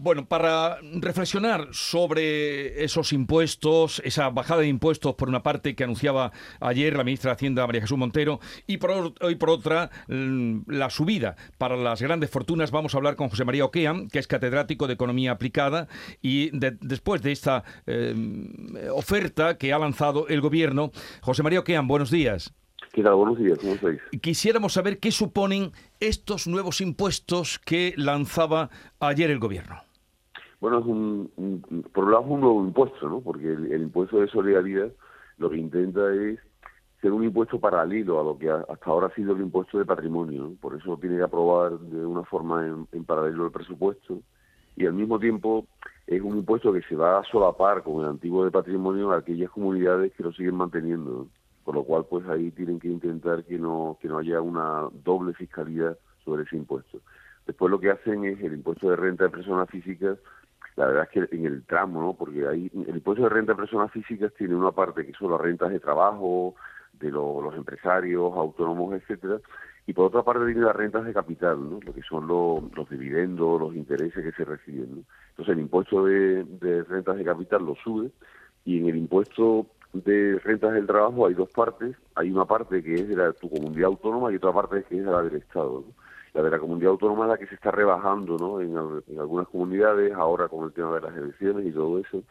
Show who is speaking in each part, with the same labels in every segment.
Speaker 1: Bueno, para reflexionar sobre esos impuestos, esa bajada de impuestos por una parte que anunciaba ayer la ministra de Hacienda María Jesús Montero y por, por otra mm, la subida para las grandes fortunas, vamos a hablar con José María Oquea, que es catedrático de Economía Aplicada y después de esta eh, oferta que ha lanzado el gobierno. José María Oquea, buenos días.
Speaker 2: ¿Qué tal? Buenos días, ¿cómo estáis?
Speaker 1: Quisiéramos saber qué suponen estos nuevos impuestos que lanzaba ayer el gobierno.
Speaker 2: Bueno, es un, por un lado es un nuevo impuesto, ¿no? Porque el, impuesto de solidaridad lo que intenta es ser un impuesto paralelo a lo que hasta ahora ha sido el impuesto de patrimonio. Por eso tiene que aprobar de una forma en, paralelo el presupuesto y al mismo tiempo es un impuesto que se va a solapar con el antiguo de patrimonio a aquellas comunidades que lo siguen manteniendo. Con lo cual, pues ahí tienen que intentar que no, que no haya una doble fiscalidad sobre ese impuesto. Después lo que hacen es el impuesto de renta de personas físicas la verdad es que en el tramo, ¿no? Porque ahí el impuesto de renta de personas físicas tiene una parte que son las rentas de trabajo, de los empresarios, autónomos, etcétera, y por otra parte tiene las rentas de capital, ¿no? Lo que son los dividendos, los intereses que se reciben, ¿no? Entonces el impuesto de, rentas de capital lo sube y en el impuesto de rentas del trabajo hay dos partes, hay una parte que es de la, tu comunidad autónoma y otra parte que es de la del Estado, ¿no? La de la comunidad autónoma la que se está rebajando ¿no? en, algunas comunidades, ahora con el tema de las elecciones y todo eso,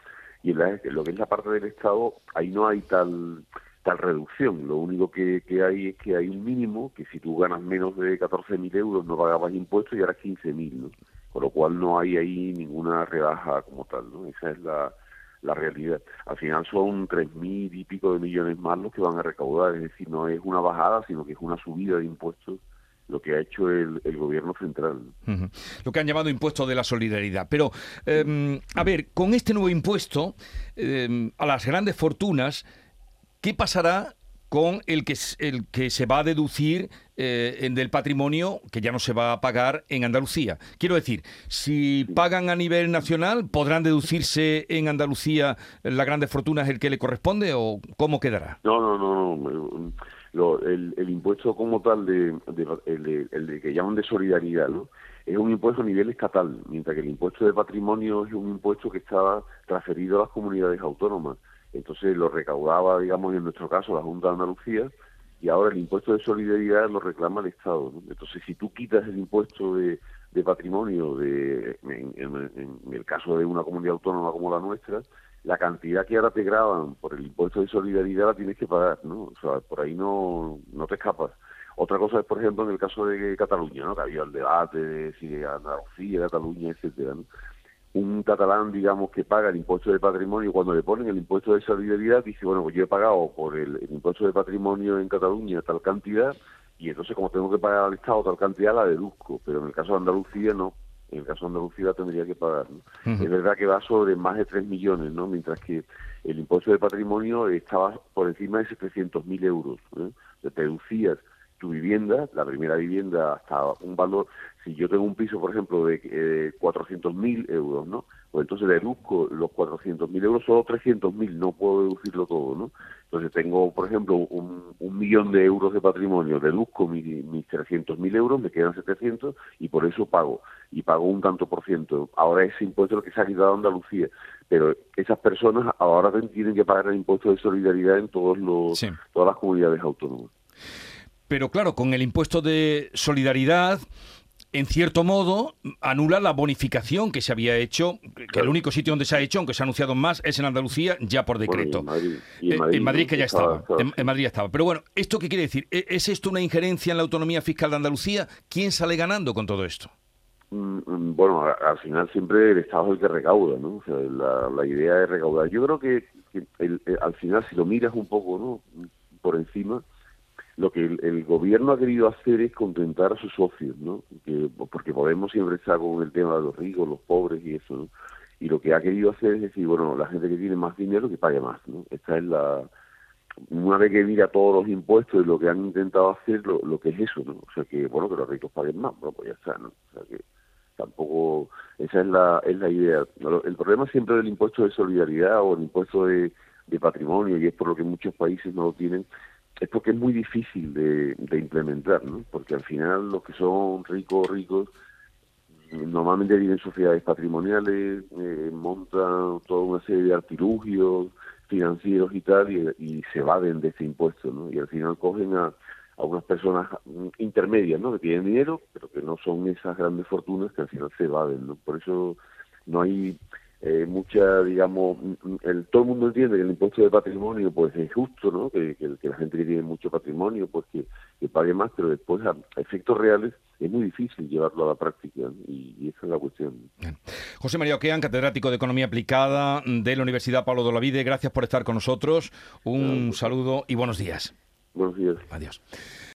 Speaker 2: y en, lo que es la parte del Estado, ahí no hay tal tal reducción, lo único que, que hay es que hay un mínimo, que si tú ganas menos de 14.000 euros no pagabas impuestos y ahora 15.000, ¿no? con lo cual no hay ahí ninguna rebaja como tal, ¿no? esa es la, la realidad. Al final son tres mil y pico de millones más los que van a recaudar, es decir, no es una bajada, sino que es una subida de impuestos lo que ha hecho el, gobierno central.
Speaker 1: Lo que han llamado impuesto de la solidaridad. Pero, em, a ver, con este nuevo impuesto em, a las grandes fortunas, ¿qué pasará con el que, el que se va a deducir eh, del patrimonio que ya no se va a pagar en Andalucía. Quiero decir, si pagan a nivel nacional, ¿podrán deducirse en Andalucía las grandes fortunas el que le corresponde o cómo quedará?
Speaker 2: No, no, no. no el, impuesto como tal, de, el, que llaman de solidaridad, ¿no? es un impuesto a nivel estatal, mientras que el impuesto de patrimonio es un impuesto que estaba transferido a las comunidades autónomas. Entonces lo recaudaba, digamos, en nuestro caso, la Junta de Andalucía, y ahora el impuesto de solidaridad lo reclama el Estado. Entonces, si tú quitas el impuesto de, patrimonio de, en, el caso de una comunidad autónoma como la nuestra, la cantidad que ahora te graban por el impuesto de solidaridad la tienes que pagar, ¿no? O sea, por ahí no, no te escapas. Otra cosa es, por ejemplo, en el caso de Cataluña, ¿no? Que había el debate de si Andalucía, Cataluña, etcétera, Un catalán, digamos, que paga el impuesto de patrimonio, cuando le ponen el impuesto de solidaridad, dice, bueno, pues yo he pagado por el, impuesto de patrimonio en Cataluña tal cantidad, y entonces como tengo que pagar al Estado tal cantidad, la deduzco. Pero en el caso de Andalucía, no en el caso de Andalucía tendría que pagar. Es verdad que va sobre más de 3 millones, ¿no? mientras que el impuesto de patrimonio estaba por encima de 700.000 euros. ¿eh? Te deducías tu vivienda, la primera vivienda, hasta un valor, si yo tengo un piso, por ejemplo, de eh, 400.000 euros, ¿no? Pues entonces deduzco los 400.000 euros, solo 300.000, no puedo deducirlo todo, ¿no? Entonces tengo, por ejemplo, un, millón de euros de patrimonio, deduzco mis, mis 300.000 euros, me quedan 700 y por eso pago, y pago un tanto por ciento. Ahora ese impuesto es lo que se ha quitado a Andalucía, pero esas personas ahora tienen que pagar el impuesto de solidaridad en todos los, todas las comunidades autónomas.
Speaker 1: Pero claro, con el impuesto de solidaridad, en cierto modo, anula la bonificación que se había hecho, que el único sitio donde se ha hecho, aunque se ha anunciado más, es en Andalucía, ya por decreto. en, Madrid, que ya estaba. En, Madrid ya estaba. Pero bueno, ¿esto qué quiere decir? ¿E-, ¿Es esto una injerencia en la autonomía fiscal de Andalucía? ¿Quién sale ganando con todo esto?
Speaker 2: Mm, mm, bueno, al final siempre el Estado es el que recauda, ¿no? O sea, la, idea es recaudar. Yo creo que, al final, si lo miras un poco, ¿no? Por encima, lo que el, gobierno ha querido hacer es contentar a sus socios, ¿no? porque Podemos siempre estar con el tema de los ricos, los pobres y eso, ¿no? Y lo que ha querido hacer es decir, bueno, la gente que tiene más dinero que pague más, ¿no? Esta es la... Una vez que mira todos los impuestos y lo que han intentado hacer, lo, lo que es eso, ¿no? O sea, que, bueno, que los ricos paguen más, bueno, pues ya está, ¿no? O sea, que tampoco... Esa es la, es la idea. El problema siempre del impuesto de solidaridad o el impuesto de, de patrimonio, y es por lo que muchos países no lo tienen, es porque es muy difícil de, implementar, ¿no? Porque al final los que son ricos, ricos, normalmente viven sociedades patrimoniales, eh, montan toda una serie de artilugios financieros y tal, y, se evaden de ese impuesto, ¿no? Y al final cogen a, a unas personas intermedias, ¿no? Que tienen dinero, pero que no son esas grandes fortunas que al final se evaden, ¿no? Por eso no hay eh, mucha, digamos, el, todo el mundo entiende que el impuesto de patrimonio pues es justo, ¿no? Que, que, la gente que tiene mucho patrimonio pues que, que, pague más, pero después a, efectos reales es muy difícil llevarlo a la práctica y, y, esa es la cuestión.
Speaker 1: José María Oquean, catedrático de Economía Aplicada de la Universidad Pablo de Olavide, gracias por estar con nosotros, un saludo y buenos días.
Speaker 2: Buenos días.
Speaker 1: Adiós.